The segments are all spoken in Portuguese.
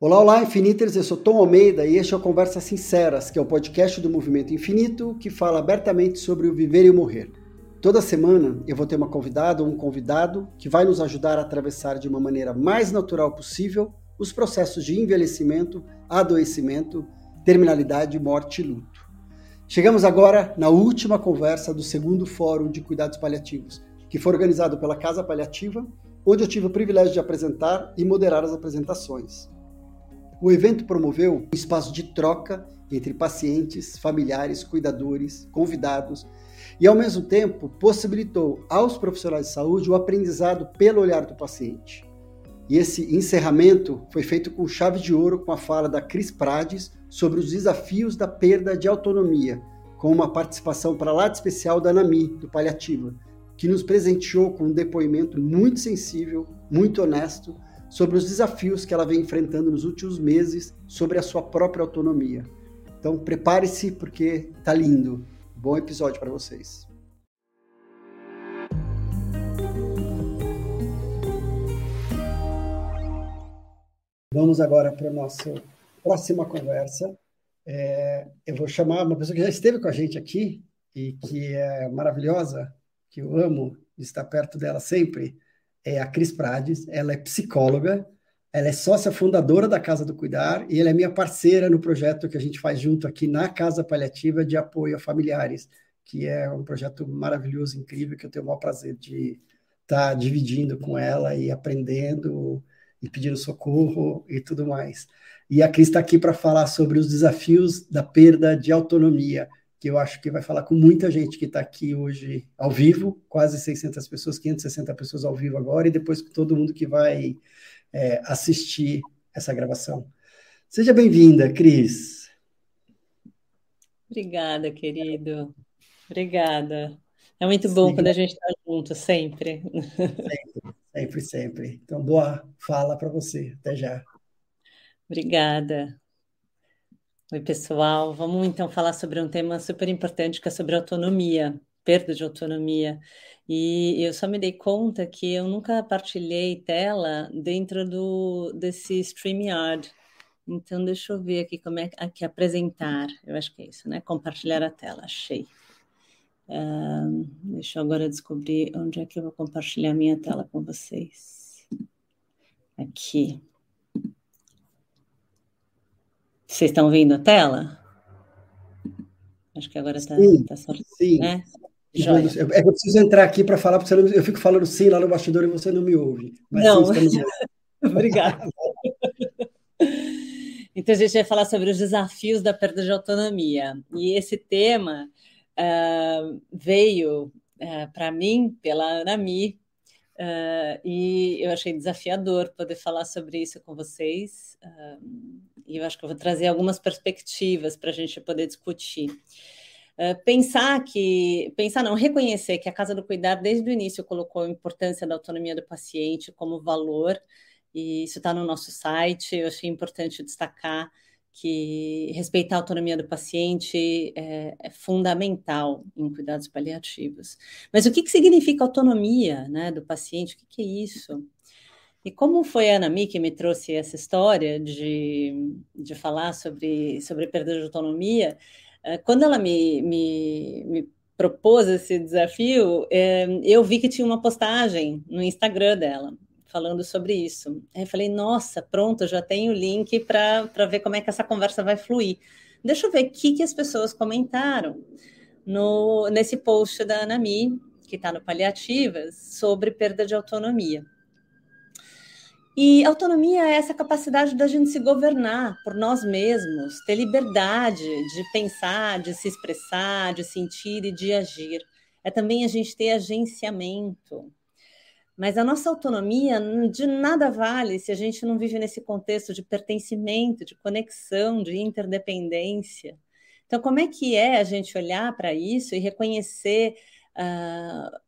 Olá, olá, Infiniters, eu sou Tom Almeida e este é o Conversas Sinceras, que é o podcast do Movimento Infinito que fala abertamente sobre o viver e o morrer. Toda semana eu vou ter uma convidada ou um convidado que vai nos ajudar a atravessar de uma maneira mais natural possível os processos de envelhecimento, adoecimento, terminalidade, morte e luto. Chegamos agora na última conversa do segundo Fórum de Cuidados Paliativos, que foi organizado pela Casa Paliativa, onde eu tive o privilégio de apresentar e moderar as apresentações. O evento promoveu um espaço de troca entre pacientes, familiares, cuidadores, convidados e, ao mesmo tempo, possibilitou aos profissionais de saúde o aprendizado pelo olhar do paciente. E esse encerramento foi feito com chave de ouro com a fala da Cris Prades sobre os desafios da perda de autonomia, com uma participação para lá de especial da Nami, do Paliativa, que nos presenteou com um depoimento muito sensível, muito honesto sobre os desafios que ela vem enfrentando nos últimos meses sobre a sua própria autonomia. Então, prepare-se porque tá lindo. Bom episódio para vocês. Vamos agora para a nossa próxima conversa. É, eu vou chamar uma pessoa que já esteve com a gente aqui e que é maravilhosa, que eu amo estar perto dela sempre, é a Cris Prades, ela é psicóloga, ela é sócia fundadora da Casa do Cuidar e ela é minha parceira no projeto que a gente faz junto aqui na Casa Paliativa de Apoio a Familiares, que é um projeto maravilhoso, incrível, que eu tenho o maior prazer de estar tá dividindo com ela e aprendendo e pedindo socorro e tudo mais. E a Cris está aqui para falar sobre os desafios da perda de autonomia que eu acho que vai falar com muita gente que está aqui hoje ao vivo, quase 600 pessoas, 560 pessoas ao vivo agora, e depois com todo mundo que vai é, assistir essa gravação. Seja bem-vinda, Cris. Obrigada, querido. Obrigada. É muito bom Sim. quando a gente está junto, sempre. Sempre, sempre, sempre. Então, boa fala para você. Até já. Obrigada. Oi, pessoal. Vamos então falar sobre um tema super importante que é sobre autonomia, perda de autonomia. E eu só me dei conta que eu nunca partilhei tela dentro do desse StreamYard. Então, deixa eu ver aqui como é que apresentar. Eu acho que é isso, né? Compartilhar a tela. Achei. Uh, deixa eu agora descobrir onde é que eu vou compartilhar minha tela com vocês. Aqui. Vocês estão vendo a tela? Acho que agora está tá só. Sim. Né? É que eu preciso entrar aqui para falar, porque eu fico falando sim lá no bastidor e você não me ouve. Mas não. Sim, Obrigada. então, a gente vai falar sobre os desafios da perda de autonomia. E esse tema uh, veio uh, ah, para mim pela Anami, uh, e eu achei desafiador poder falar sobre isso com vocês e eu acho que eu vou trazer algumas perspectivas para a gente poder discutir. Uh, pensar que, pensar não, reconhecer que a Casa do Cuidar desde o início colocou a importância da autonomia do paciente como valor, e isso está no nosso site. Eu achei importante destacar que respeitar a autonomia do paciente é, é fundamental em cuidados paliativos. Mas o que, que significa autonomia né, do paciente? O que, que é isso? E como foi a Anami que me trouxe essa história de, de falar sobre, sobre perda de autonomia, eh, quando ela me, me, me propôs esse desafio, eh, eu vi que tinha uma postagem no Instagram dela falando sobre isso. Aí eu falei, nossa, pronto, já tenho o link para ver como é que essa conversa vai fluir. Deixa eu ver o que, que as pessoas comentaram no, nesse post da Anami, que está no Paliativas, sobre perda de autonomia. E autonomia é essa capacidade da gente se governar por nós mesmos, ter liberdade de pensar, de se expressar, de sentir e de agir. É também a gente ter agenciamento. Mas a nossa autonomia de nada vale se a gente não vive nesse contexto de pertencimento, de conexão, de interdependência. Então, como é que é a gente olhar para isso e reconhecer uh,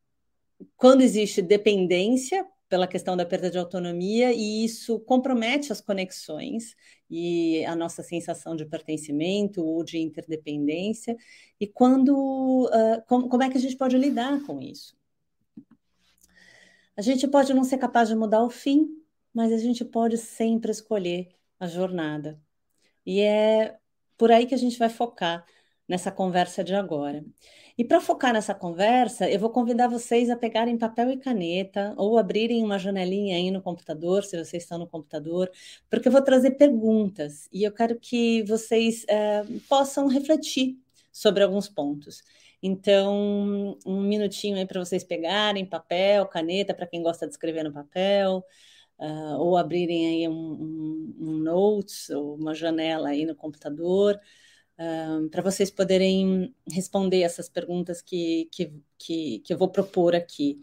quando existe dependência pela questão da perda de autonomia, e isso compromete as conexões e a nossa sensação de pertencimento ou de interdependência. E quando, uh, como, como é que a gente pode lidar com isso? A gente pode não ser capaz de mudar o fim, mas a gente pode sempre escolher a jornada. E é por aí que a gente vai focar nessa conversa de agora. E para focar nessa conversa, eu vou convidar vocês a pegarem papel e caneta ou abrirem uma janelinha aí no computador, se vocês estão no computador, porque eu vou trazer perguntas e eu quero que vocês é, possam refletir sobre alguns pontos. Então, um minutinho aí para vocês pegarem papel, caneta, para quem gosta de escrever no papel, uh, ou abrirem aí um, um, um notes ou uma janela aí no computador para vocês poderem responder essas perguntas que, que, que, que eu vou propor aqui.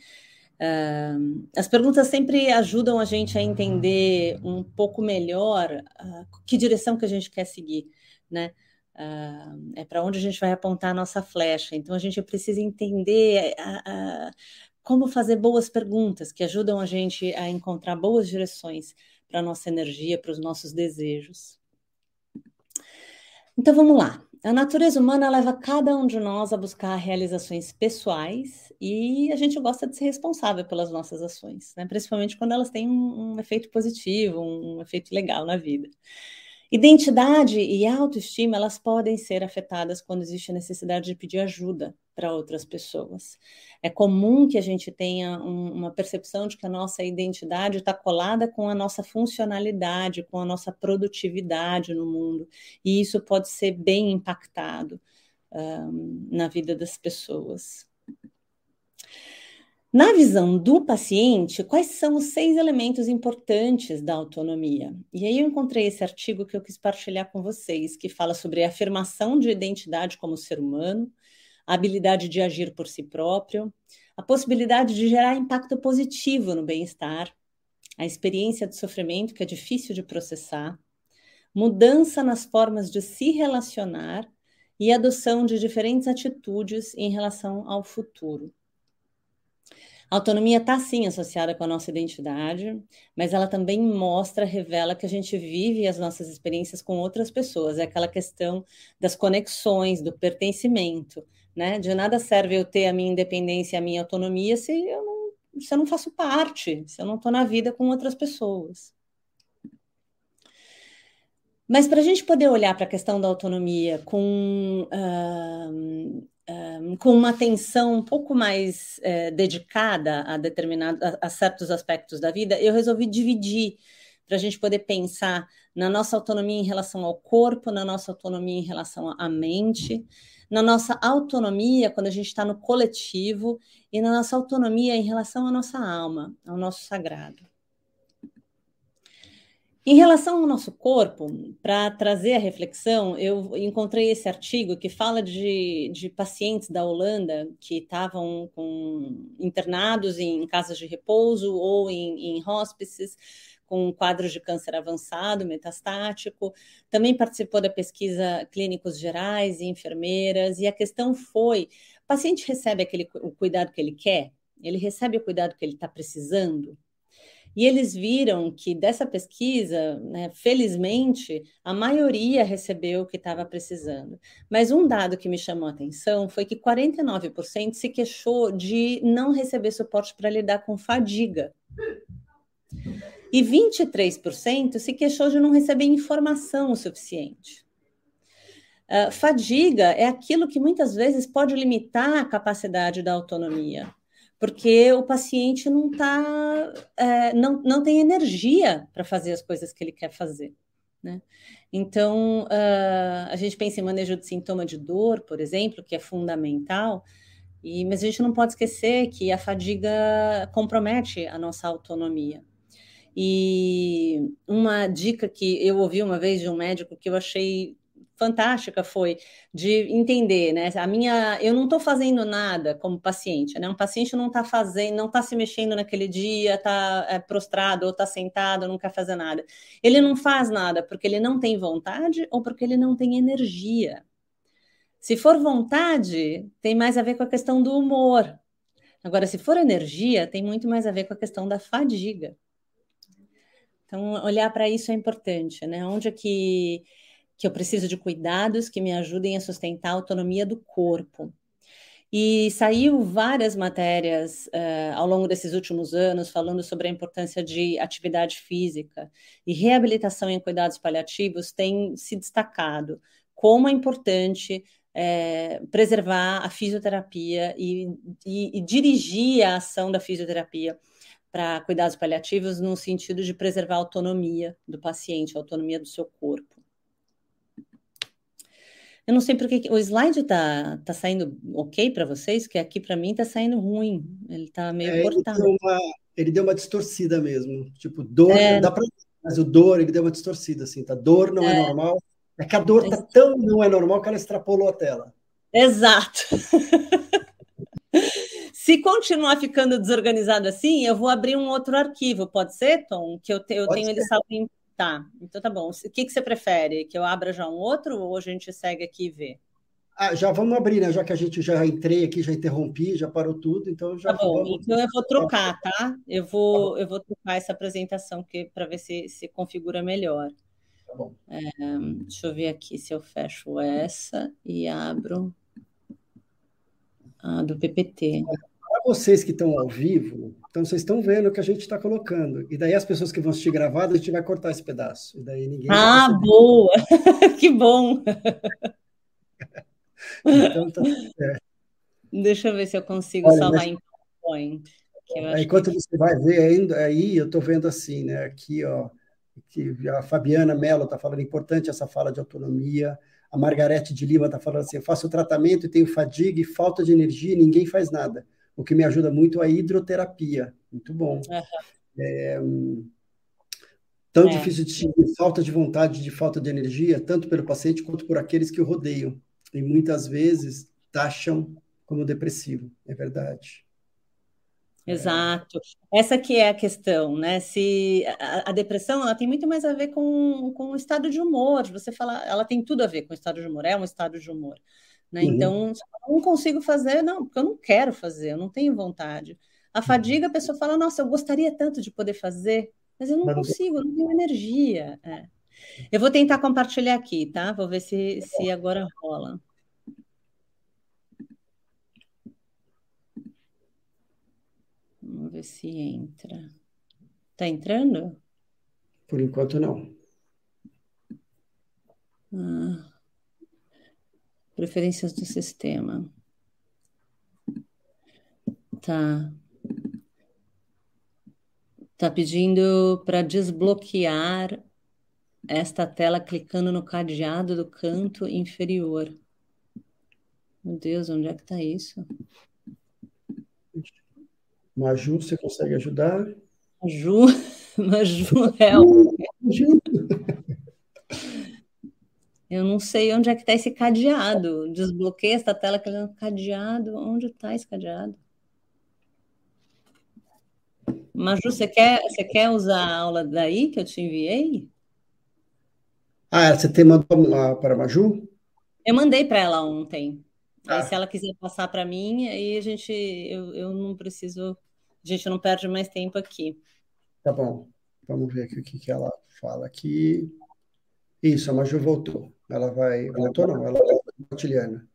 Uh, as perguntas sempre ajudam a gente a entender um pouco melhor uh, que direção que a gente quer seguir, né? Uh, é para onde a gente vai apontar a nossa flecha. Então a gente precisa entender como fazer boas perguntas que ajudam a gente a encontrar boas direções para a nossa energia, para os nossos desejos. Então vamos lá. A natureza humana leva cada um de nós a buscar realizações pessoais e a gente gosta de ser responsável pelas nossas ações, né? principalmente quando elas têm um, um efeito positivo, um, um efeito legal na vida. Identidade e autoestima, elas podem ser afetadas quando existe a necessidade de pedir ajuda para outras pessoas. É comum que a gente tenha um, uma percepção de que a nossa identidade está colada com a nossa funcionalidade, com a nossa produtividade no mundo, e isso pode ser bem impactado um, na vida das pessoas. Na visão do paciente, quais são os seis elementos importantes da autonomia? E aí eu encontrei esse artigo que eu quis partilhar com vocês, que fala sobre a afirmação de identidade como ser humano, a habilidade de agir por si próprio, a possibilidade de gerar impacto positivo no bem-estar, a experiência de sofrimento que é difícil de processar, mudança nas formas de se relacionar e adoção de diferentes atitudes em relação ao futuro. A autonomia está sim associada com a nossa identidade, mas ela também mostra, revela que a gente vive as nossas experiências com outras pessoas. É aquela questão das conexões, do pertencimento, né? De nada serve eu ter a minha independência a minha autonomia se eu não, se eu não faço parte, se eu não estou na vida com outras pessoas. Mas para a gente poder olhar para a questão da autonomia com uh, um, com uma atenção um pouco mais é, dedicada a determinados a, a, certos aspectos da vida, eu resolvi dividir para a gente poder pensar na nossa autonomia em relação ao corpo, na nossa autonomia em relação à mente, na nossa autonomia quando a gente está no coletivo e na nossa autonomia em relação à nossa alma, ao nosso sagrado. Em relação ao nosso corpo, para trazer a reflexão, eu encontrei esse artigo que fala de, de pacientes da Holanda que estavam internados em casas de repouso ou em, em hospices com quadros de câncer avançado, metastático. Também participou da pesquisa clínicos gerais e enfermeiras. E a questão foi: o paciente recebe aquele, o cuidado que ele quer? Ele recebe o cuidado que ele está precisando? E eles viram que dessa pesquisa, né, felizmente, a maioria recebeu o que estava precisando. Mas um dado que me chamou a atenção foi que 49% se queixou de não receber suporte para lidar com fadiga. E 23% se queixou de não receber informação o suficiente. Uh, fadiga é aquilo que muitas vezes pode limitar a capacidade da autonomia porque o paciente não tá, é, não, não tem energia para fazer as coisas que ele quer fazer. Né? Então, uh, a gente pensa em manejo de sintoma de dor, por exemplo, que é fundamental, e, mas a gente não pode esquecer que a fadiga compromete a nossa autonomia. E uma dica que eu ouvi uma vez de um médico que eu achei fantástica foi de entender, né? A minha, eu não estou fazendo nada como paciente, né? Um paciente não está fazendo, não está se mexendo naquele dia, está é, prostrado ou está sentado, não quer fazer nada. Ele não faz nada porque ele não tem vontade ou porque ele não tem energia. Se for vontade, tem mais a ver com a questão do humor. Agora, se for energia, tem muito mais a ver com a questão da fadiga. Então, olhar para isso é importante, né? Onde é que que eu preciso de cuidados que me ajudem a sustentar a autonomia do corpo. E saiu várias matérias uh, ao longo desses últimos anos falando sobre a importância de atividade física e reabilitação em cuidados paliativos tem se destacado como é importante é, preservar a fisioterapia e, e, e dirigir a ação da fisioterapia para cuidados paliativos no sentido de preservar a autonomia do paciente, a autonomia do seu corpo. Eu não sei porque o slide tá, tá saindo ok para vocês, que aqui para mim tá saindo ruim. Ele tá meio é, cortado. Ele deu, uma, ele deu uma distorcida mesmo. Tipo, dor, é. dá para mas o dor, ele deu uma distorcida assim, tá? Dor não é, é normal. É que a dor tá tão não é normal que ela extrapolou a tela. Exato. Se continuar ficando desorganizado assim, eu vou abrir um outro arquivo, pode ser, Tom? Que eu, te, eu tenho ser. ele salvo em Tá, então tá bom. O que, que você prefere? Que eu abra já um outro ou a gente segue aqui e vê? Ah, já vamos abrir, né? Já que a gente já entrei aqui, já interrompi, já parou tudo, então já. Tá bom, vamos... então eu vou trocar, tá? Eu vou, tá eu vou trocar essa apresentação para ver se se configura melhor. Tá bom. É, deixa eu ver aqui se eu fecho essa e abro a do PPT. Para vocês que estão ao vivo, então vocês estão vendo o que a gente está colocando. E daí as pessoas que vão assistir gravado, a gente vai cortar esse pedaço. E daí ninguém. Ah, boa! que bom! então tá certo. Deixa eu ver se eu consigo Olha, salvar mas... em PowerPoint. Enquanto que... você vai ver ainda, aí eu estou vendo assim, né? Aqui, ó, que a Fabiana Mello está falando importante essa fala de autonomia. A Margarete de Lima está falando assim: eu faço tratamento e tenho fadiga e falta de energia e ninguém faz nada o que me ajuda muito é a hidroterapia. Muito bom. Uhum. É, tão é. difícil de distinguir falta de vontade de falta de energia, tanto pelo paciente quanto por aqueles que o rodeiam. E muitas vezes taxam como depressivo. É verdade. Exato. Essa que é a questão, né? Se a, a, depressão ela tem muito mais a ver com, com o estado de humor. Você fala, ela tem tudo a ver com o estado de humor, é um estado de humor. Né? Uhum. Então, não consigo fazer, não, porque eu não quero fazer, eu não tenho vontade. A fadiga, a pessoa fala, nossa, eu gostaria tanto de poder fazer, mas eu não consigo, eu não tenho energia. É. Eu vou tentar compartilhar aqui, tá? Vou ver se, se agora rola. Vamos ver se entra. Tá entrando? Por enquanto, não. Ah. Preferências do sistema. Tá. Tá pedindo para desbloquear esta tela clicando no cadeado do canto inferior. Meu Deus, onde é que tá isso? Maju, você consegue ajudar? Maju, Maju, é. Maju. Eu não sei onde é que está esse cadeado. Desbloqueia essa tela que cadeado. Onde está esse cadeado? Maju, você quer, você quer usar a aula daí que eu te enviei? Ah, você tem mandado para a Maju? Eu mandei para ela ontem. Ah. Aí, se ela quiser passar para mim, aí a gente, eu, eu não preciso, a gente não perde mais tempo aqui. Tá bom. Vamos ver aqui o que, que ela fala aqui. Isso, a Maju voltou. Ela vai. Voltou, não, ela é cotidiana.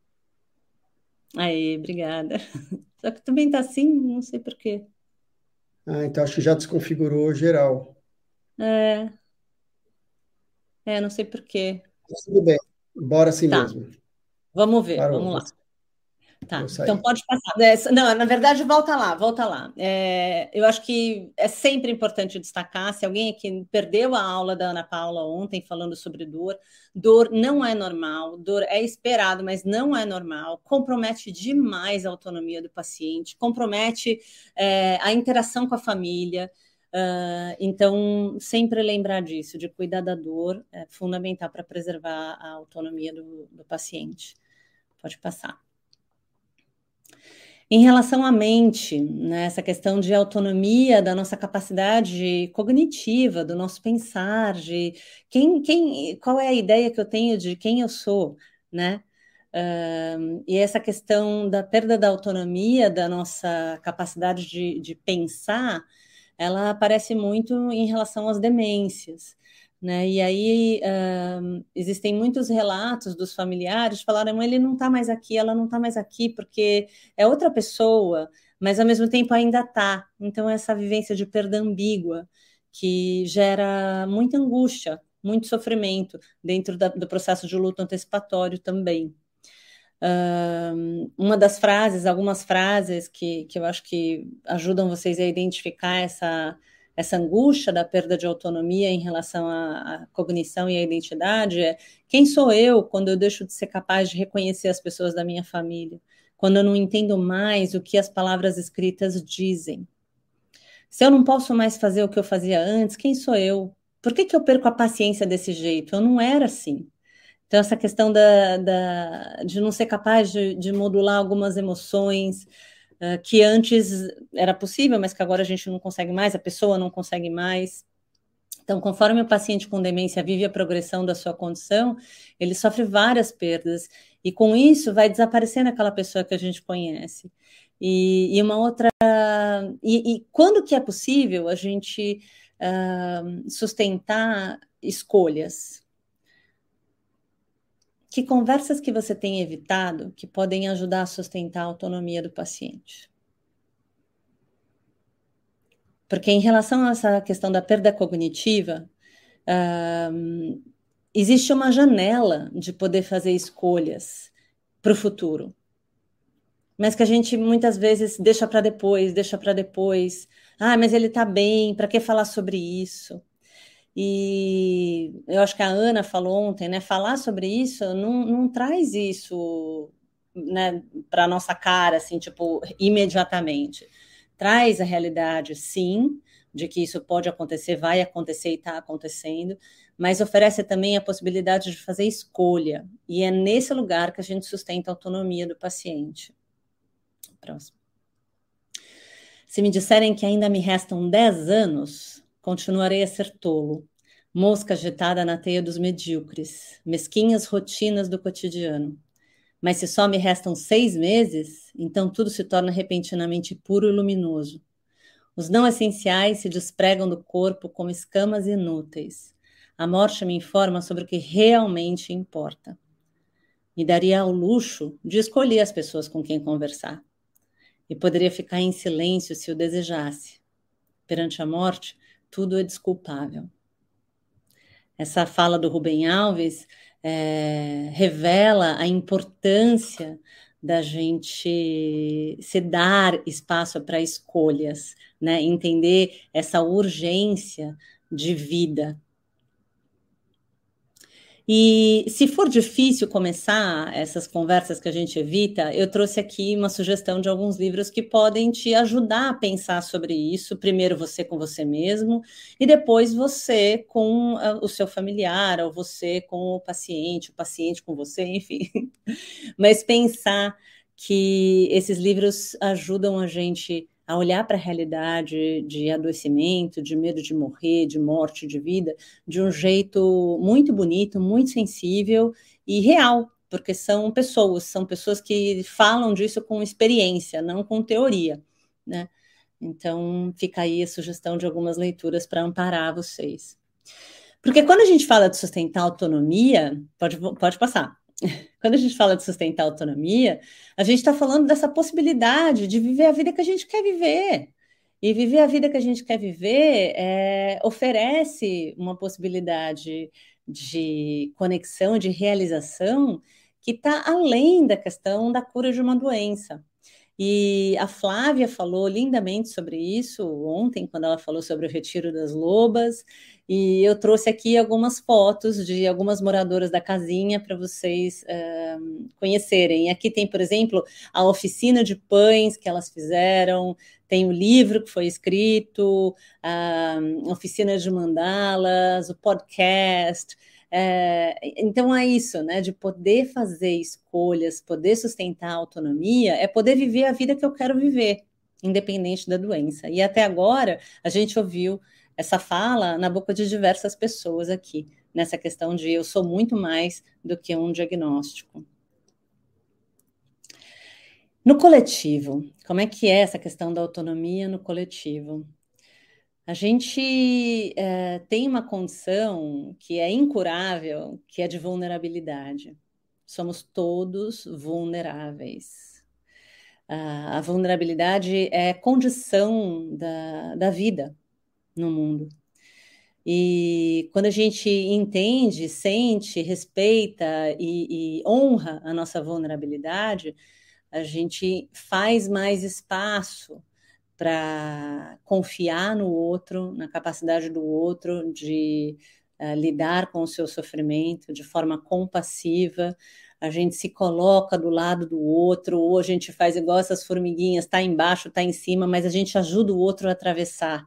Aí, obrigada. Só que também tá assim, não sei por quê. Ah, então acho que já desconfigurou geral. É. É, não sei por quê. Tudo bem, bora assim tá. mesmo. Vamos ver, Parou. vamos lá. Tá, então pode passar. É, não, na verdade, volta lá, volta lá. É, eu acho que é sempre importante destacar, se alguém aqui perdeu a aula da Ana Paula ontem falando sobre dor, dor não é normal, dor é esperado, mas não é normal, compromete demais a autonomia do paciente, compromete é, a interação com a família. Uh, então, sempre lembrar disso, de cuidar da dor, é fundamental para preservar a autonomia do, do paciente. Pode passar. Em relação à mente, né, essa questão de autonomia da nossa capacidade cognitiva, do nosso pensar, de quem, quem, qual é a ideia que eu tenho de quem eu sou, né? Uh, e essa questão da perda da autonomia, da nossa capacidade de, de pensar, ela aparece muito em relação às demências. Né? E aí uh, existem muitos relatos dos familiares falaram, ele não está mais aqui, ela não está mais aqui, porque é outra pessoa, mas ao mesmo tempo ainda está. Então, essa vivência de perda ambígua que gera muita angústia, muito sofrimento dentro da, do processo de luto antecipatório também. Uh, uma das frases, algumas frases que, que eu acho que ajudam vocês a identificar essa, essa angústia da perda de autonomia em relação à, à, cognição e à identidade é quem sou eu quando eu deixo de ser capaz de reconhecer as pessoas da minha família, quando eu não entendo mais o que as palavras escritas dizem. Se eu não posso mais fazer o que eu fazia antes, quem sou eu? Por que, que eu perco a paciência desse jeito? Eu não era assim. Então, essa questão da, da de não ser capaz de, de modular algumas emoções, que antes era possível, mas que agora a gente não consegue mais, a pessoa não consegue mais. Então, conforme o paciente com demência vive a progressão da sua condição, ele sofre várias perdas, e com isso vai desaparecendo aquela pessoa que a gente conhece. E, e uma outra. E, e, quando que é possível a gente uh, sustentar escolhas? Que conversas que você tem evitado que podem ajudar a sustentar a autonomia do paciente? Porque em relação a essa questão da perda cognitiva, uh, existe uma janela de poder fazer escolhas para o futuro, mas que a gente muitas vezes deixa para depois, deixa para depois. Ah, mas ele está bem, para que falar sobre isso? E eu acho que a Ana falou ontem, né? Falar sobre isso não, não traz isso né, para nossa cara, assim, tipo, imediatamente. Traz a realidade, sim, de que isso pode acontecer, vai acontecer e está acontecendo, mas oferece também a possibilidade de fazer escolha. E é nesse lugar que a gente sustenta a autonomia do paciente. Próximo. Se me disserem que ainda me restam 10 anos, continuarei a ser tolo, mosca agitada na teia dos medíocres, mesquinhas rotinas do cotidiano. Mas se só me restam seis meses, então tudo se torna repentinamente puro e luminoso. Os não essenciais se despregam do corpo como escamas inúteis. A morte me informa sobre o que realmente importa. Me daria ao luxo de escolher as pessoas com quem conversar. E poderia ficar em silêncio se o desejasse. Perante a morte, tudo é desculpável. Essa fala do Rubem Alves é, revela a importância da gente se dar espaço para escolhas, né? entender essa urgência de vida e se for difícil começar essas conversas que a gente evita, eu trouxe aqui uma sugestão de alguns livros que podem te ajudar a pensar sobre isso. Primeiro você com você mesmo, e depois você com ah, o seu familiar, ou você com o paciente, o paciente com você, enfim. Mas pensar que esses livros ajudam a gente a olhar para a realidade de adoecimento, de medo de morrer, de morte, de vida, de um jeito muito bonito, muito sensível e real, porque são pessoas, são pessoas que falam disso com experiência, não com teoria, né? Então, fica aí a sugestão de algumas leituras para amparar vocês. Porque quando a gente fala de sustentar autonomia, pode, pode passar. Quando a gente fala de sustentar a autonomia, a gente está falando dessa possibilidade de viver a vida que a gente quer viver. E viver a vida que a gente quer viver é, oferece uma possibilidade de conexão, de realização, que está além da questão da cura de uma doença. E a Flávia falou lindamente sobre isso ontem, quando ela falou sobre o retiro das lobas. E eu trouxe aqui algumas fotos de algumas moradoras da casinha para vocês uh, conhecerem. Aqui tem, por exemplo, a oficina de pães que elas fizeram, tem o livro que foi escrito, a oficina de mandalas, o podcast. É, então é isso, né? De poder fazer escolhas, poder sustentar a autonomia, é poder viver a vida que eu quero viver, independente da doença. E até agora a gente ouviu essa fala na boca de diversas pessoas aqui, nessa questão de eu sou muito mais do que um diagnóstico. No coletivo, como é que é essa questão da autonomia no coletivo? A gente é, tem uma condição que é incurável, que é de vulnerabilidade. Somos todos vulneráveis. a vulnerabilidade é condição da, da vida no mundo. E quando a gente entende, sente, respeita e, e honra a nossa vulnerabilidade, a gente faz mais espaço para confiar no outro, na capacidade do outro de uh, lidar com o seu sofrimento de forma compassiva. A gente se coloca do lado do outro, ou a gente faz igual essas formiguinhas, está embaixo, está em cima, mas a gente ajuda o outro a atravessar.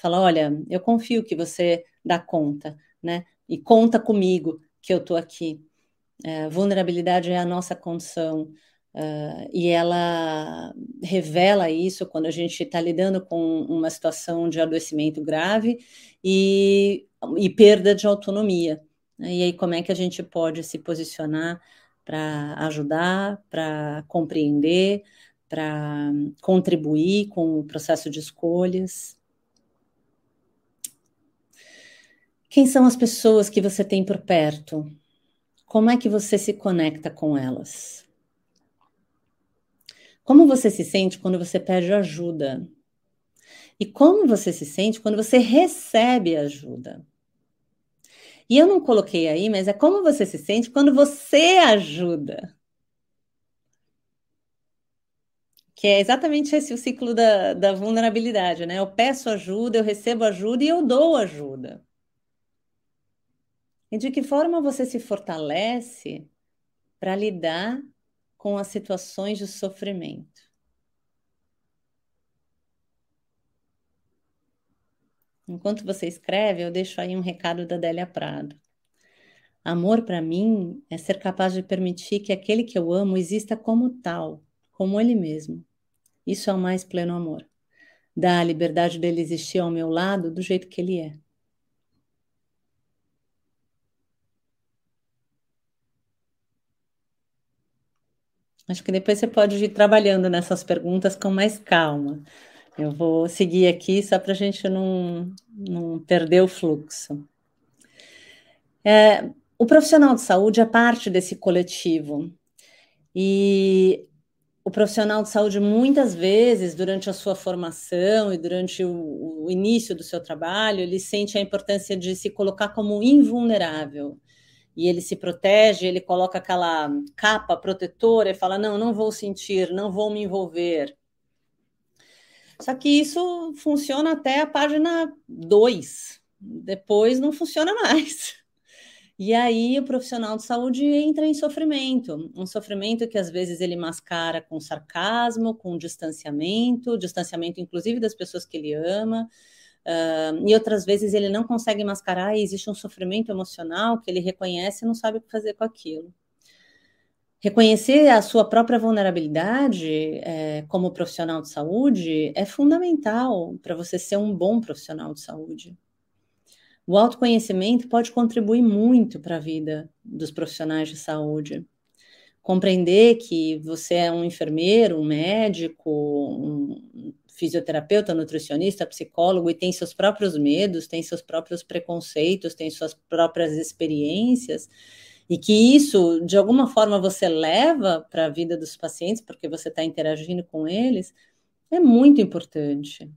Fala, olha, eu confio que você dá conta, né? E conta comigo que eu estou aqui. É, vulnerabilidade é a nossa condição. Uh, e ela revela isso quando a gente está lidando com uma situação de adoecimento grave e, e perda de autonomia. Né? E aí, como é que a gente pode se posicionar para ajudar, para compreender, para contribuir com o processo de escolhas? Quem são as pessoas que você tem por perto? Como é que você se conecta com elas? Como você se sente quando você pede ajuda? E como você se sente quando você recebe ajuda? E eu não coloquei aí, mas é como você se sente quando você ajuda. Que é exatamente esse o ciclo da, da vulnerabilidade, né? Eu peço ajuda, eu recebo ajuda e eu dou ajuda. E de que forma você se fortalece para lidar com as situações de sofrimento? Enquanto você escreve, eu deixo aí um recado da Délia Prado. Amor para mim é ser capaz de permitir que aquele que eu amo exista como tal, como ele mesmo. Isso é o mais pleno amor. Dá a liberdade dele existir ao meu lado do jeito que ele é. Acho que depois você pode ir trabalhando nessas perguntas com mais calma. Eu vou seguir aqui só para a gente não, não perder o fluxo. É, o profissional de saúde é parte desse coletivo. E o profissional de saúde, muitas vezes, durante a sua formação e durante o, o início do seu trabalho, ele sente a importância de se colocar como invulnerável e ele se protege, ele coloca aquela capa protetora e fala: não, não vou sentir, não vou me envolver. Só que isso funciona até a página 2, depois não funciona mais. E aí o profissional de saúde entra em sofrimento, um sofrimento que às vezes ele mascara com sarcasmo, com distanciamento, distanciamento inclusive das pessoas que ele ama, Uh, e outras vezes ele não consegue mascarar e existe um sofrimento emocional que ele reconhece e não sabe o que fazer com aquilo. Reconhecer a sua própria vulnerabilidade é, como profissional de saúde é fundamental para você ser um bom profissional de saúde. O autoconhecimento pode contribuir muito para a vida dos profissionais de saúde. Compreender que você é um enfermeiro, um médico, um, fisioterapeuta, nutricionista, psicólogo e tem seus próprios medos, tem seus próprios preconceitos, tem suas próprias experiências, e que isso, de alguma forma, você leva para a vida dos pacientes, porque você está interagindo com eles, é muito importante.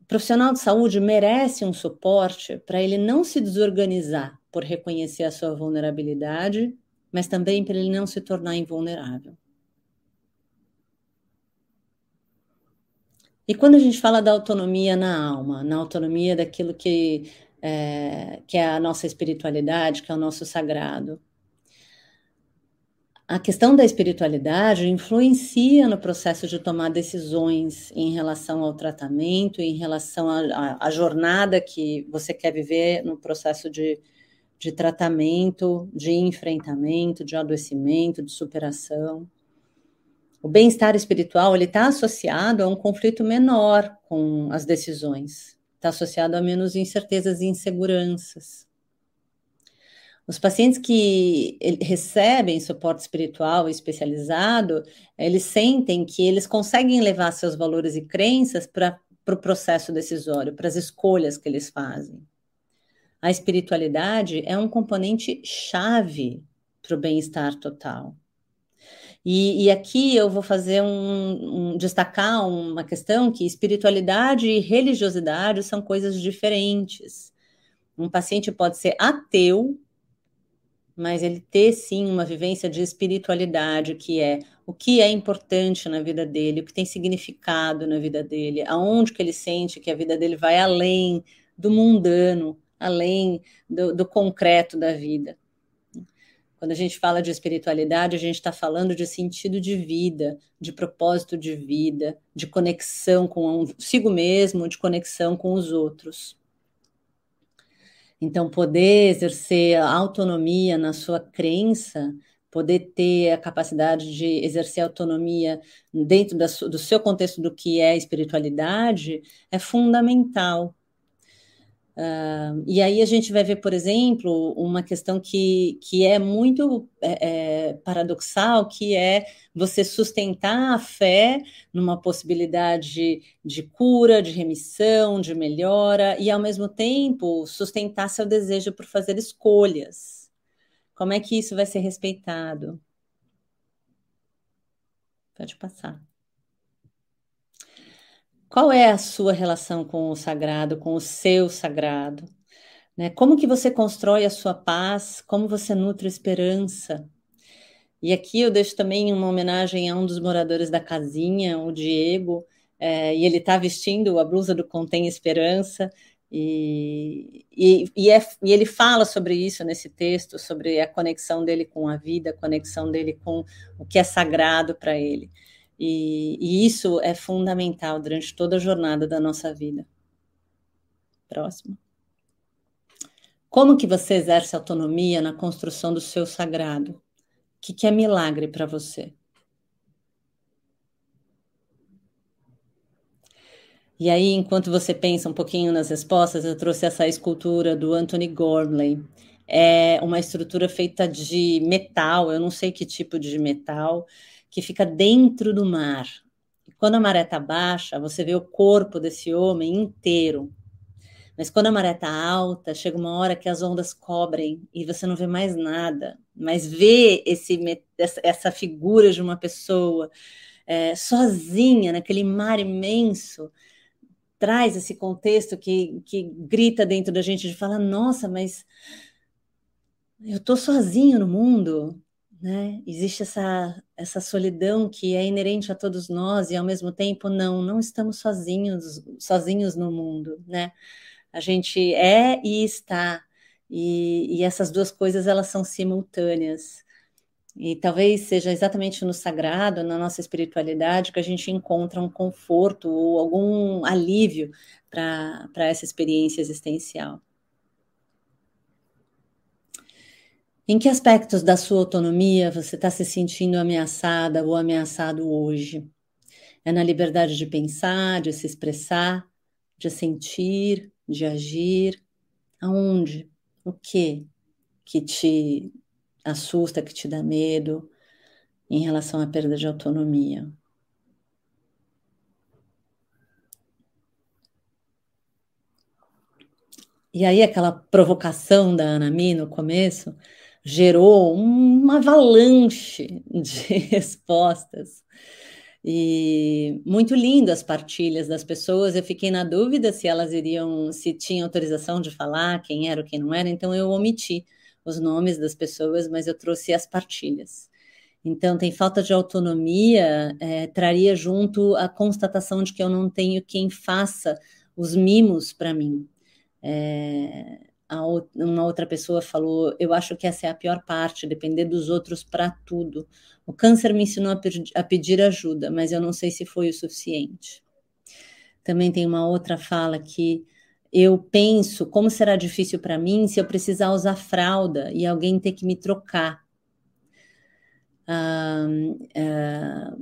O profissional de saúde merece um suporte para ele não se desorganizar por reconhecer a sua vulnerabilidade, mas também para ele não se tornar invulnerável. E quando a gente fala da autonomia na alma, na autonomia daquilo que é, que é a nossa espiritualidade, que é o nosso sagrado, a questão da espiritualidade influencia no processo de tomar decisões em relação ao tratamento, em relação à jornada que você quer viver no processo de, de tratamento, de enfrentamento, de adoecimento, de superação. O bem-estar espiritual ele está associado a um conflito menor com as decisões, está associado a menos incertezas e inseguranças. Os pacientes que recebem suporte espiritual especializado, eles sentem que eles conseguem levar seus valores e crenças para o processo decisório, para as escolhas que eles fazem. A espiritualidade é um componente chave para o bem-estar total. E, e, aqui eu vou fazer um, um, destacar uma questão que espiritualidade e religiosidade são coisas diferentes. Um paciente pode ser ateu, mas ele ter sim uma vivência de espiritualidade, que é o que é importante na vida dele, o que tem significado na vida dele, aonde que ele sente que a vida dele vai além do mundano, além do, do concreto da vida. Quando a gente fala de espiritualidade, a gente está falando de sentido de vida, de propósito de vida, de conexão consigo mesmo, de conexão com os outros. Então, poder exercer autonomia na sua crença, poder ter a capacidade de exercer autonomia dentro da, do seu contexto do que é espiritualidade, é fundamental Uh, e aí a gente vai ver, por exemplo, uma questão que, que é muito é, é, paradoxal, que é você sustentar a fé numa possibilidade de cura, de remissão, de melhora, e ao mesmo tempo sustentar seu desejo por fazer escolhas. Como é que isso vai ser respeitado? Pode passar. Qual é a sua relação com o sagrado, com o seu sagrado? Né? Como que você constrói a sua paz? Como você nutre esperança? E aqui eu deixo também uma homenagem a um dos moradores da casinha, o Diego, é, e ele está vestindo a blusa do Contém Esperança, e, e, e, é, e, ele fala sobre isso nesse texto, sobre a conexão dele com a vida, a conexão dele com o que é sagrado para ele. E, e isso é fundamental durante toda a jornada da nossa vida. Próximo. Como que você exerce autonomia na construção do seu sagrado? O que, que é milagre para você? E aí, enquanto você pensa um pouquinho nas respostas, eu trouxe essa escultura do Anthony Gormley. É uma estrutura feita de metal, eu não sei que tipo de metal, que fica dentro do mar. E quando a maré está baixa, você vê o corpo desse homem inteiro. Mas quando a maré está alta, chega uma hora que as ondas cobrem e você não vê mais nada. Mas ver esse, essa figura de uma pessoa é, sozinha naquele mar imenso traz esse contexto que, que grita dentro da gente de falar: nossa, mas eu estou sozinho no mundo né? Existe essa, essa solidão que é inerente a todos nós e ao mesmo tempo não, não estamos sozinhos, sozinhos no mundo, né? A gente é e está e, e essas duas coisas elas são simultâneas. E talvez seja exatamente no sagrado, na nossa espiritualidade, que a gente encontra um conforto ou algum alívio para essa experiência existencial. Em que aspectos da sua autonomia você está se sentindo ameaçada ou ameaçado hoje? É na liberdade de pensar, de se expressar, de sentir, de agir? Aonde? O que que te assusta, que te dá medo em relação à perda de autonomia? E aí, aquela provocação da Ana Mi no começo, gerou uma avalanche de respostas. E muito lindo as partilhas das pessoas. Eu fiquei na dúvida se elas iriam, se tinham autorização de falar quem era ou quem não era, então eu omiti os nomes das pessoas, mas eu trouxe as partilhas. Então, tem falta de autonomia, é, traria junto a constatação de que eu não tenho quem faça os mimos para mim. É, uma outra pessoa falou: Eu acho que essa é a pior parte, depender dos outros para tudo. O câncer me ensinou a, pedir ajuda, mas eu não sei se foi o suficiente. Também tem uma outra fala que eu penso como será difícil para mim se eu precisar usar fralda e alguém ter que me trocar. Ah, ah,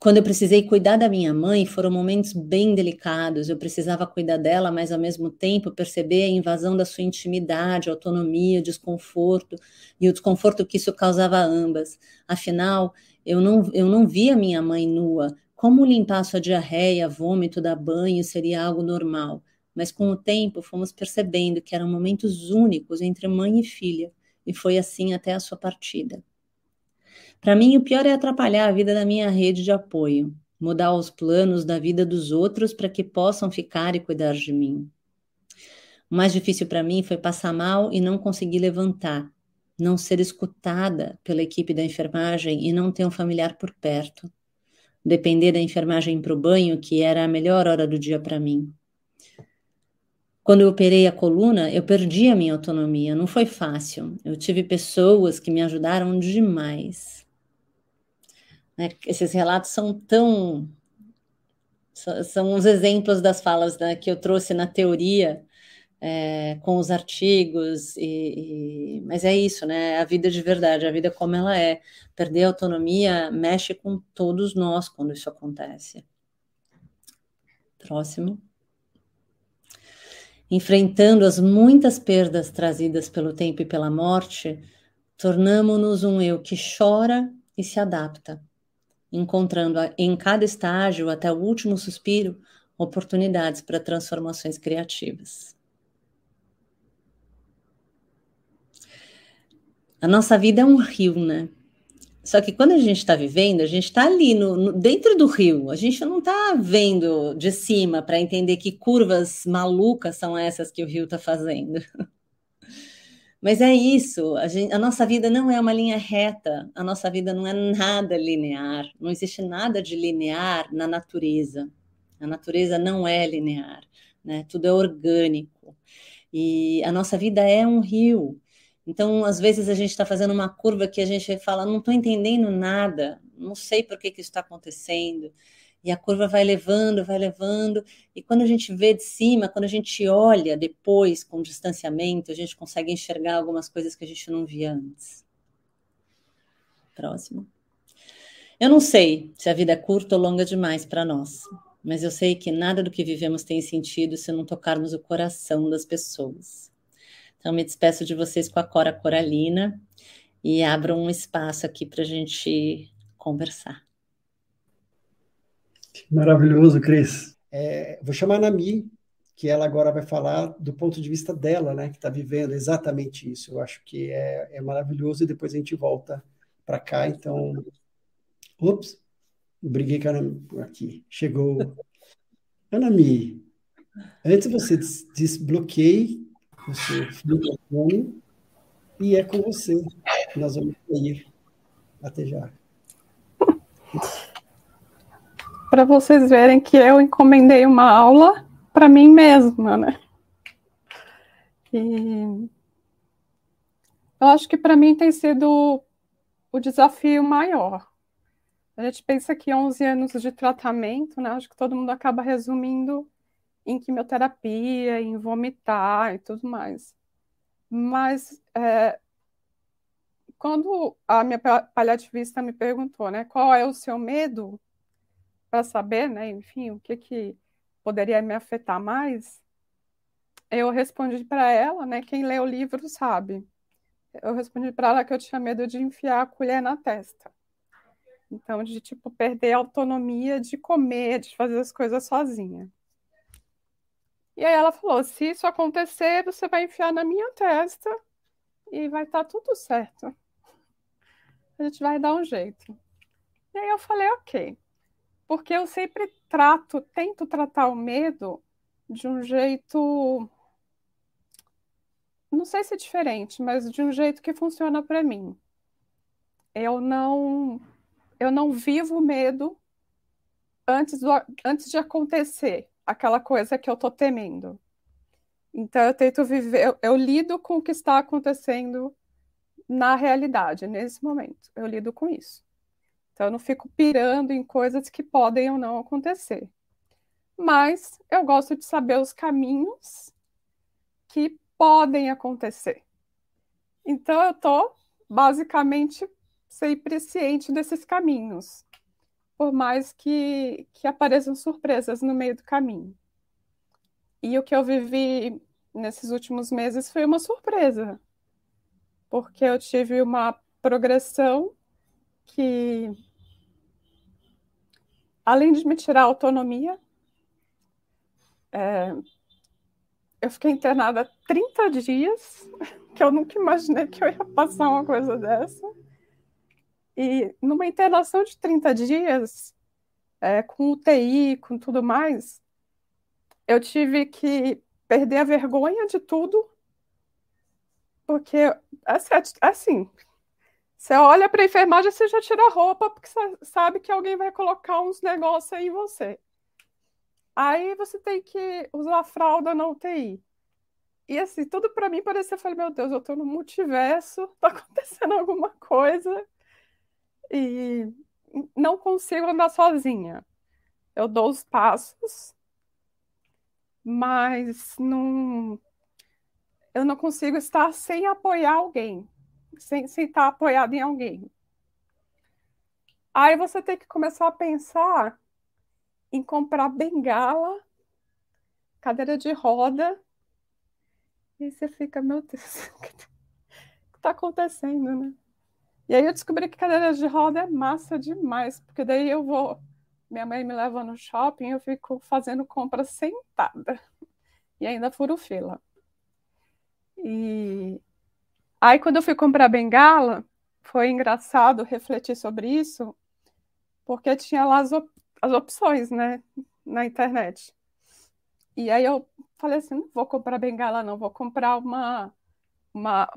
quando eu precisei cuidar da minha mãe, foram momentos bem delicados. Eu precisava cuidar dela, mas ao mesmo tempo perceber a invasão da sua intimidade, autonomia, desconforto e o desconforto que isso causava a ambas. Afinal, eu não, eu não via minha mãe nua Como limpar sua diarreia, vômito, dar banho seria algo normal, mas com o tempo fomos percebendo que eram momentos únicos entre mãe e filha, e foi assim até a sua partida. Para mim, o pior é atrapalhar a vida da minha rede de apoio, mudar os planos da vida dos outros para que possam ficar e cuidar de mim. O mais difícil para mim foi passar mal e não conseguir levantar, não ser escutada pela equipe da enfermagem e não ter um familiar por perto. Depender da enfermagem para o banho, que era a melhor hora do dia para mim. Quando eu operei a coluna, eu perdi a minha autonomia, não foi fácil. Eu tive pessoas que me ajudaram demais. Né? Esses relatos são tão. São os exemplos das falas né, que eu trouxe na teoria é, com os artigos, e, e, mas é isso, né? A vida de verdade, a vida como ela é. Perder a autonomia mexe com todos nós quando isso acontece. Próximo. Enfrentando as muitas perdas trazidas pelo tempo e pela morte, tornamos-nos um eu que chora e se adapta, encontrando em cada estágio, até o último suspiro, oportunidades para transformações criativas. A nossa vida é um rio, né? Só que quando a gente está vivendo, a gente está ali no, no, dentro do rio. A gente não está vendo de cima para entender que curvas malucas são essas que o rio está fazendo. Mas é isso. A, gente, a nossa vida não é uma linha reta. A nossa vida não é nada linear. Não existe nada de linear na natureza. A natureza não é linear. Né? Tudo é orgânico. E a nossa vida é um rio. Então, às vezes, a gente está fazendo uma curva que a gente fala, não estou entendendo nada, não sei por que, que isso está acontecendo. E a curva vai levando, vai levando. E quando a gente vê de cima, quando a gente olha depois com distanciamento, a gente consegue enxergar algumas coisas que a gente não via antes. Próximo. Eu não sei se a vida é curta ou longa demais para nós, mas eu sei que nada do que vivemos tem sentido se não tocarmos o coração das pessoas. Então, me despeço de vocês com a Cora Coralina e abro um espaço aqui para a gente conversar. Maravilhoso, Cris. É, vou chamar a Nami, que ela agora vai falar do ponto de vista dela, né, que está vivendo exatamente isso. Eu acho que é, é maravilhoso e depois a gente volta para cá. Então, ups, briguei com a Nami aqui. Chegou. Anami, antes você desbloqueie você fica com e é com você. Nós vamos ir até já. Para vocês verem que eu encomendei uma aula para mim mesma, né? E eu acho que para mim tem sido o desafio maior. A gente pensa que 11 anos de tratamento, né? Acho que todo mundo acaba resumindo em quimioterapia, em vomitar e tudo mais. Mas é, quando a minha paliativista me perguntou, né, qual é o seu medo, para saber, né, enfim, o que que poderia me afetar mais, eu respondi para ela, né, quem lê o livro sabe. Eu respondi para ela que eu tinha medo de enfiar a colher na testa. Então, de tipo perder a autonomia de comer, de fazer as coisas sozinha. E aí ela falou: se isso acontecer, você vai enfiar na minha testa e vai estar tá tudo certo. A gente vai dar um jeito. E aí eu falei: ok. Porque eu sempre trato, tento tratar o medo de um jeito. Não sei se é diferente, mas de um jeito que funciona para mim. Eu não, eu não vivo medo antes, do, antes de acontecer aquela coisa que eu tô temendo. Então eu tento viver, eu, eu, lido com o que está acontecendo na realidade, nesse momento. Eu lido com isso. Então eu não fico pirando em coisas que podem ou não acontecer. Mas eu gosto de saber os caminhos que podem acontecer. Então eu tô basicamente sempre ciente desses caminhos por mais que, que apareçam surpresas no meio do caminho. E o que eu vivi nesses últimos meses foi uma surpresa, porque eu tive uma progressão que além de me tirar a autonomia, é, eu fiquei internada 30 dias, que eu nunca imaginei que eu ia passar uma coisa dessa. E numa internação de 30 dias, é, com UTI, com tudo mais, eu tive que perder a vergonha de tudo, porque, assim, assim você olha para a enfermagem, você já tira a roupa, porque sabe que alguém vai colocar uns negócios aí em você. Aí você tem que usar fralda na UTI. E assim, tudo para mim parecia, eu falei, meu Deus, eu estou no multiverso, tá acontecendo alguma coisa e não consigo andar sozinha. Eu dou os passos, mas não, eu não consigo estar sem apoiar alguém, sem, estar apoiado em alguém. Aí você tem que começar a pensar em comprar bengala, cadeira de roda, e você fica, meu Deus, o que está acontecendo, né? E aí eu descobri que cadeira de roda é massa demais, porque daí eu vou. Minha mãe me leva no shopping, eu fico fazendo compra sentada. E ainda furo fila. E aí, quando eu fui comprar bengala, foi engraçado refletir sobre isso, porque tinha lá as, op as opções, né, na internet. E aí eu falei assim, não vou comprar bengala, não, vou comprar uma, uma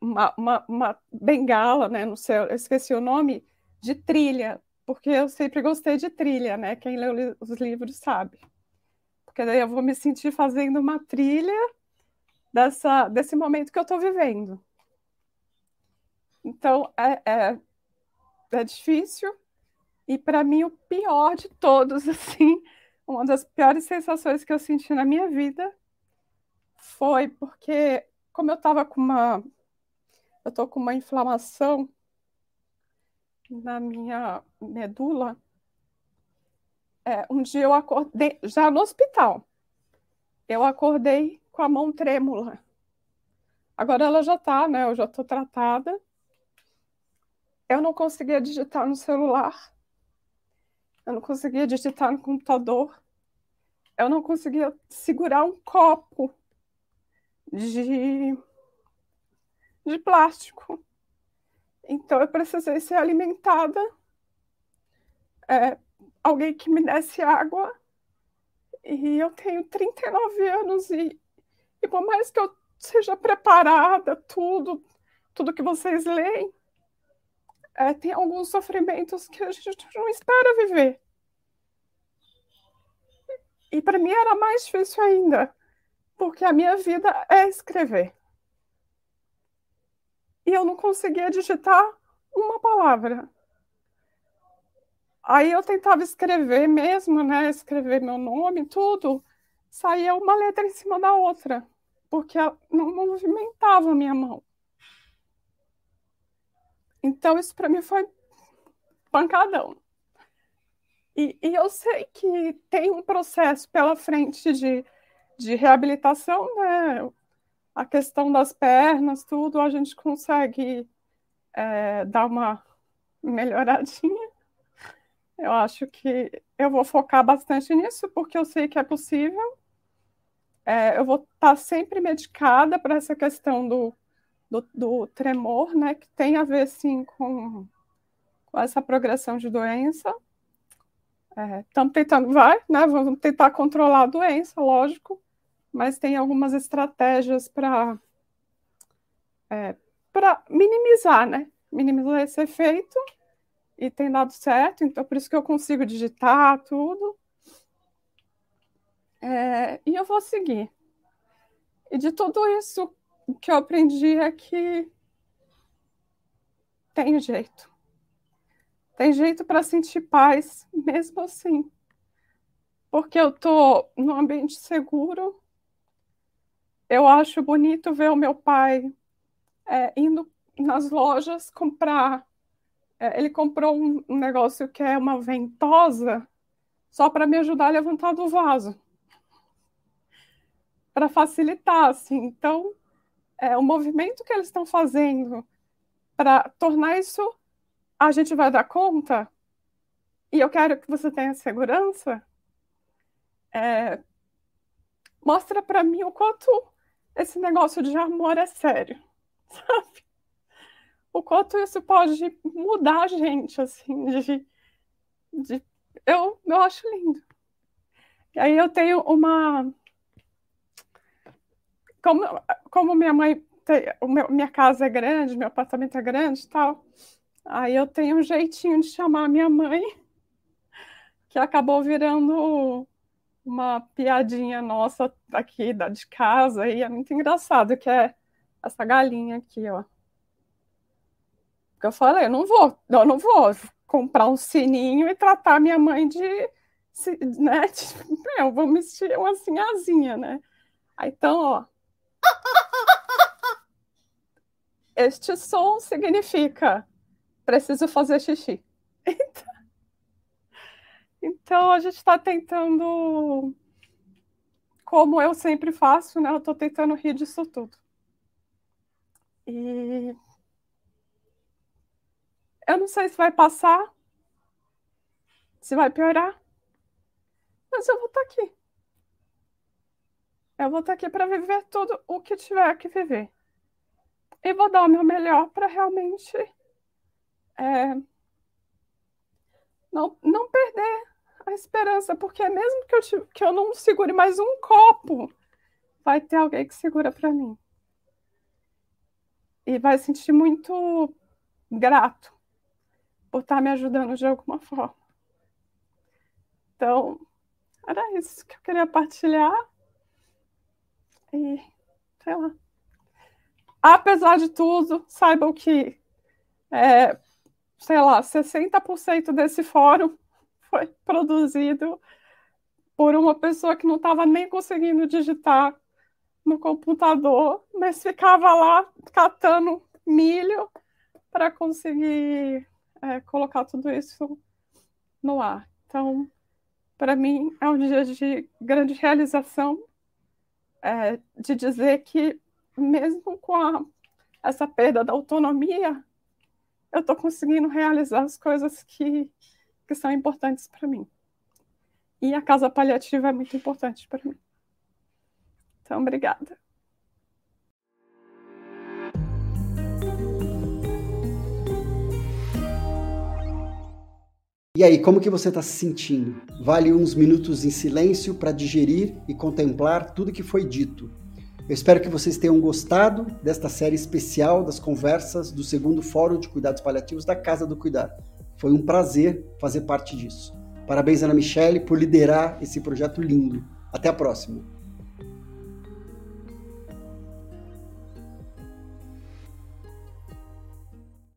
uma, uma, uma bengala, né? Não sei, eu esqueci o nome, de trilha, porque eu sempre gostei de trilha, né? Quem lê os livros sabe. Porque daí eu vou me sentir fazendo uma trilha dessa, desse momento que eu estou vivendo. Então, é, é, é difícil. E para mim, o pior de todos, assim, uma das piores sensações que eu senti na minha vida foi porque, como eu estava com uma eu tô com uma inflamação na minha medula. É, um dia eu acordei, já no hospital, eu acordei com a mão trêmula. Agora ela já tá, né? Eu já tô tratada. Eu não conseguia digitar no celular. Eu não conseguia digitar no computador. Eu não conseguia segurar um copo de de plástico. Então eu precisei ser alimentada, é, alguém que me desse água. E eu tenho 39 anos e, e por mais que eu seja preparada, tudo, tudo que vocês leem, é, tem alguns sofrimentos que a gente não espera viver. E para mim era mais difícil ainda, porque a minha vida é escrever e eu não conseguia digitar uma palavra. Aí eu tentava escrever mesmo, né? Escrever meu nome, tudo. Saía uma letra em cima da outra, porque não movimentava a minha mão. Então, isso para mim foi pancadão. E, e, eu sei que tem um processo pela frente de, de reabilitação, né? a questão das pernas, tudo, a gente consegue é, dar uma melhoradinha. Eu acho que eu vou focar bastante nisso, porque eu sei que é possível. É, eu vou estar sempre medicada para essa questão do, do, do, tremor, né, que tem a ver, sim, com, com essa progressão de doença. Estamos é, tentando, vai, né, vamos tentar controlar a doença, lógico, mas tem algumas estratégias para é, para minimizar, né? Minimizar esse efeito e tem dado certo, então por isso que eu consigo digitar tudo. É, e eu vou seguir. E de tudo isso, o que eu aprendi é que tem jeito. Tem jeito para sentir paz, mesmo assim. Porque eu estou num ambiente seguro, eu acho bonito ver o meu pai é, indo nas lojas comprar. É, ele comprou um, negócio que é uma ventosa só para me ajudar a levantar do vaso. Para facilitar, assim. Então, é, o movimento que eles estão fazendo para tornar isso, a gente vai dar conta. e eu quero que você tenha segurança, é, mostra para mim o quanto esse negócio de amor é sério, sabe? O quanto isso pode mudar a gente, assim, de, de eu, eu acho lindo. E aí eu tenho uma. Como, como minha mãe. Tem, meu, minha casa é grande, meu apartamento é grande e tal. Aí eu tenho um jeitinho de chamar minha mãe, que acabou virando uma piadinha nossa aqui da de casa, e é muito engraçado, que é essa galinha aqui, ó. Porque eu falei, eu não vou, eu não vou comprar um sininho e tratar minha mãe de, né, de, eu vou vestir uma sinhazinha, né? Então, ó. Este som significa preciso fazer xixi. Então, então a gente está tentando, como eu sempre faço, né? Eu estou tentando rir disso tudo. E eu não sei se vai passar, se vai piorar, mas eu vou estar tá aqui. Eu vou estar aqui para viver tudo o que tiver que viver. E vou dar o meu melhor para realmente é, não, não perder a esperança, porque mesmo que eu, que eu não segure mais um copo, vai ter alguém que segura para mim. E vai sentir muito grato por estar me ajudando de alguma forma. Então, era isso que eu queria partilhar. E, sei lá. Apesar de tudo, saibam que, é, sei lá, 60% desse fórum foi produzido por uma pessoa que não estava nem conseguindo digitar no computador, mas ficava lá catando milho para conseguir é, colocar tudo isso no ar. Então, para mim, é um dia de grande realização é, de dizer que, mesmo com a, essa perda da autonomia, eu estou conseguindo realizar as coisas que que são importantes para mim. E a casa paliativa é muito importante para mim. Então, obrigada. E aí, como que você está se sentindo? Vale uns minutos em silêncio para digerir e contemplar tudo que foi dito. Eu espero que vocês tenham gostado desta série especial das conversas do segundo Fórum de Cuidados Paliativos da Casa do Cuidar. Foi um prazer fazer parte disso. Parabéns, Ana Michele, por liderar esse projeto lindo. Até a próxima.